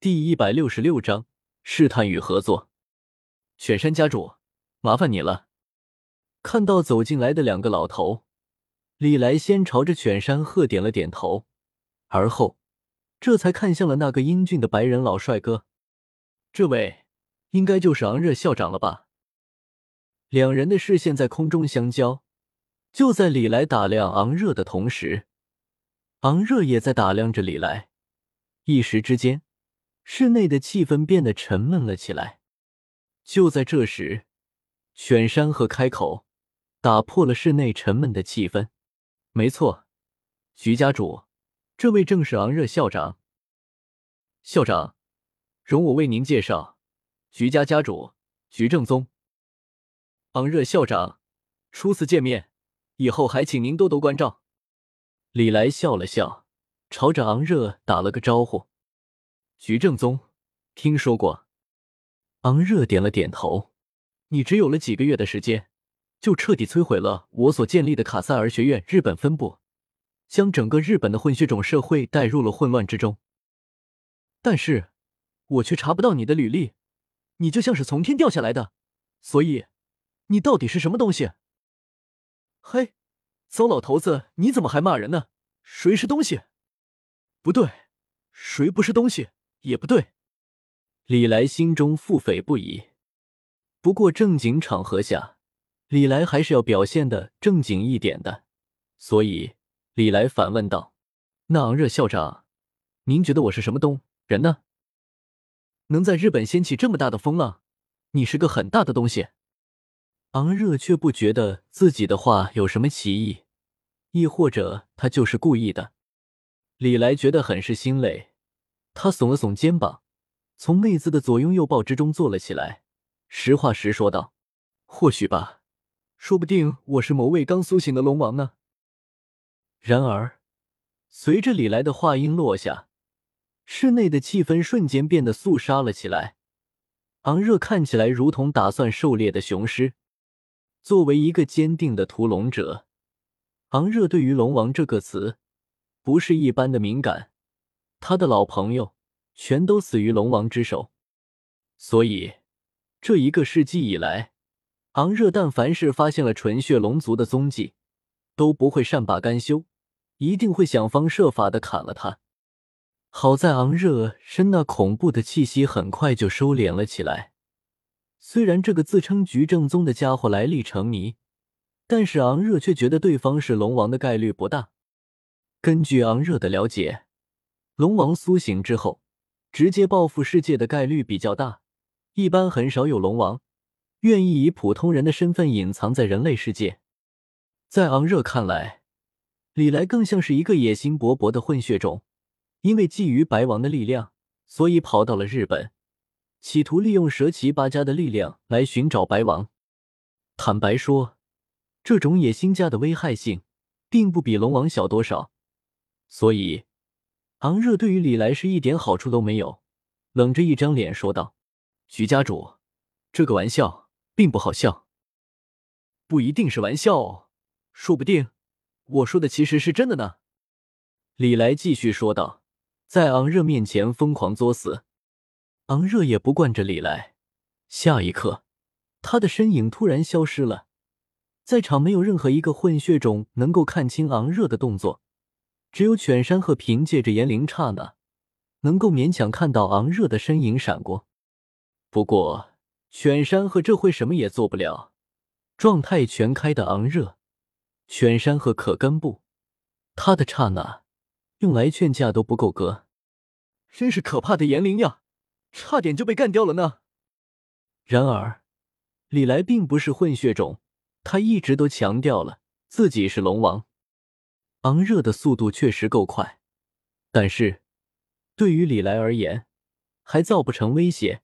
第一百六十六章试探与合作。犬山家主，麻烦你了。看到走进来的两个老头，李来先朝着犬山鹤点了点头，而后这才看向了那个英俊的白人老帅哥。这位应该就是昂热校长了吧？两人的视线在空中相交，就在李来打量昂热的同时，昂热也在打量着李来。一时之间。室内的气氛变得沉闷了起来。就在这时，犬山鹤开口，打破了室内沉闷的气氛。没错，徐家主，这位正是昂热校长。校长，容我为您介绍，徐家家主徐正宗。昂热校长，初次见面，以后还请您多多关照。李来笑了笑，朝着昂热打了个招呼。徐正宗，听说过。昂热点了点头。你只有了几个月的时间，就彻底摧毁了我所建立的卡塞尔学院日本分部，将整个日本的混血种社会带入了混乱之中。但是，我却查不到你的履历，你就像是从天掉下来的。所以，你到底是什么东西？嘿，糟老头子，你怎么还骂人呢？谁是东西？不对，谁不是东西？也不对，李来心中腹诽不已。不过正经场合下，李来还是要表现的正经一点的，所以李来反问道：“那昂热校长，您觉得我是什么东人呢？能在日本掀起这么大的风浪，你是个很大的东西。”昂热却不觉得自己的话有什么歧义，亦或者他就是故意的。李来觉得很是心累。他耸了耸肩膀，从妹子的左拥右抱之中坐了起来，实话实说道：“或许吧，说不定我是某位刚苏醒的龙王呢。”然而，随着李来的话音落下，室内的气氛瞬间变得肃杀了起来。昂热看起来如同打算狩猎的雄狮。作为一个坚定的屠龙者，昂热对于“龙王”这个词不是一般的敏感。他的老朋友全都死于龙王之手，所以这一个世纪以来，昂热但凡是发现了纯血龙族的踪迹，都不会善罢甘休，一定会想方设法的砍了他。好在昂热身那恐怖的气息很快就收敛了起来。虽然这个自称菊正宗的家伙来历成谜，但是昂热却觉得对方是龙王的概率不大。根据昂热的了解。龙王苏醒之后，直接报复世界的概率比较大，一般很少有龙王愿意以普通人的身份隐藏在人类世界。在昂热看来，李来更像是一个野心勃勃的混血种，因为觊觎白王的力量，所以跑到了日本，企图利用蛇旗八家的力量来寻找白王。坦白说，这种野心家的危害性并不比龙王小多少，所以。昂热对于李来是一点好处都没有，冷着一张脸说道：“徐家主，这个玩笑并不好笑。不一定是玩笑哦，说不定我说的其实是真的呢。”李来继续说道，在昂热面前疯狂作死。昂热也不惯着李来，下一刻，他的身影突然消失了，在场没有任何一个混血种能够看清昂热的动作。只有犬山鹤凭借着炎灵刹那，能够勉强看到昂热的身影闪过。不过，犬山鹤这会什么也做不了。状态全开的昂热，犬山鹤可根不。他的刹那，用来劝架都不够格。真是可怕的炎灵呀，差点就被干掉了呢。然而，李来并不是混血种，他一直都强调了自己是龙王。昂热的速度确实够快，但是对于李来而言，还造不成威胁。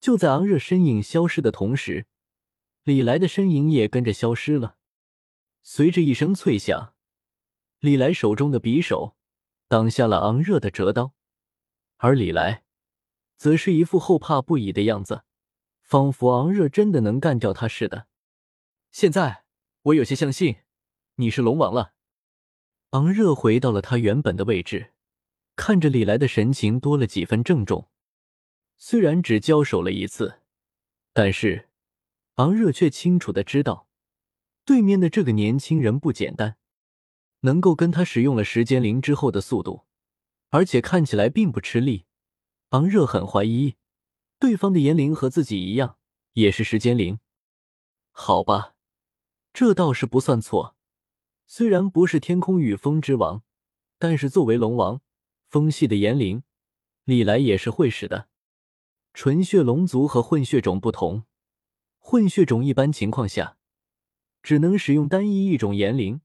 就在昂热身影消失的同时，李来的身影也跟着消失了。随着一声脆响，李来手中的匕首挡下了昂热的折刀，而李来则是一副后怕不已的样子，仿佛昂热真的能干掉他似的。现在我有些相信你是龙王了。昂热回到了他原本的位置，看着李来的神情多了几分郑重。虽然只交手了一次，但是昂热却清楚的知道，对面的这个年轻人不简单，能够跟他使用了时间灵之后的速度，而且看起来并不吃力。昂热很怀疑，对方的炎灵和自己一样，也是时间灵。好吧，这倒是不算错。虽然不是天空与风之王，但是作为龙王，风系的炎灵，历来也是会使的。纯血龙族和混血种不同，混血种一般情况下只能使用单一一种炎灵，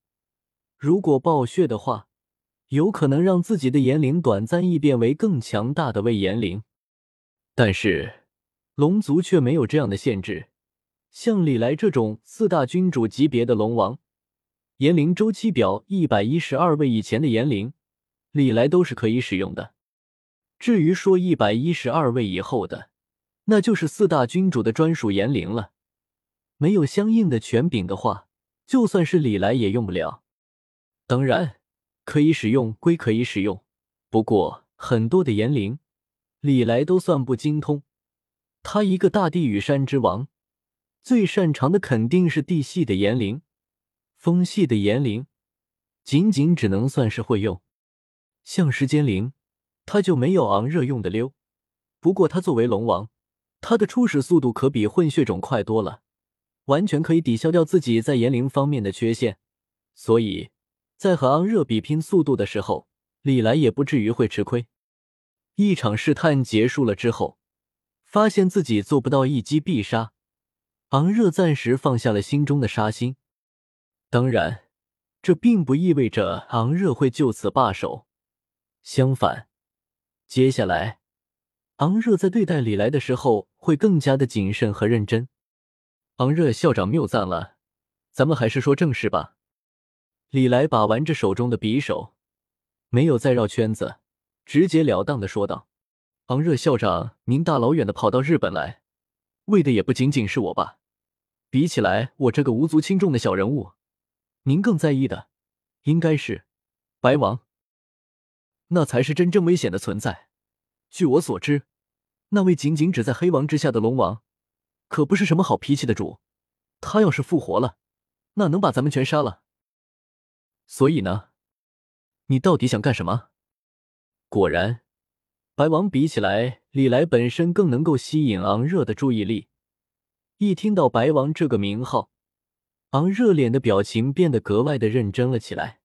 如果暴血的话，有可能让自己的炎灵短暂异变为更强大的位炎灵。但是龙族却没有这样的限制，像李来这种四大君主级别的龙王，炎灵周期表一百一十二位以前的炎灵，李来都是可以使用的。至于说一百一十二位以后的，那就是四大君主的专属炎灵了。没有相应的权柄的话，就算是李来也用不了。当然，可以使用归可以使用，不过很多的炎灵，李来都算不精通。他一个大地与山之王，最擅长的肯定是地系的炎灵，风系的炎灵，仅仅只能算是会用，像时间灵。他就没有昂热用的溜，不过他作为龙王，他的初始速度可比混血种快多了，完全可以抵消掉自己在炎灵方面的缺陷，所以在和昂热比拼速度的时候，李来也不至于会吃亏。一场试探结束了之后，发现自己做不到一击必杀，昂热暂时放下了心中的杀心。当然，这并不意味着昂热会就此罢手，相反。接下来，昂热在对待李来的时候会更加的谨慎和认真。昂热校长谬赞了，咱们还是说正事吧。李来把玩着手中的匕首，没有再绕圈子，直截了当的说道：“昂热校长，您大老远的跑到日本来，为的也不仅仅是我吧？比起来，我这个无足轻重的小人物，您更在意的，应该是白王。”那才是真正危险的存在。据我所知，那位仅仅只在黑王之下的龙王，可不是什么好脾气的主。他要是复活了，那能把咱们全杀了。所以呢，你到底想干什么？果然，白王比起来，李来本身更能够吸引昂热的注意力。一听到白王这个名号，昂热脸的表情变得格外的认真了起来。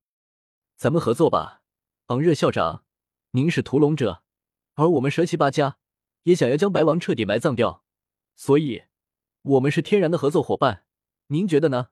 咱们合作吧。昂热校长，您是屠龙者，而我们蛇七八家也想要将白王彻底埋葬掉，所以，我们是天然的合作伙伴。您觉得呢？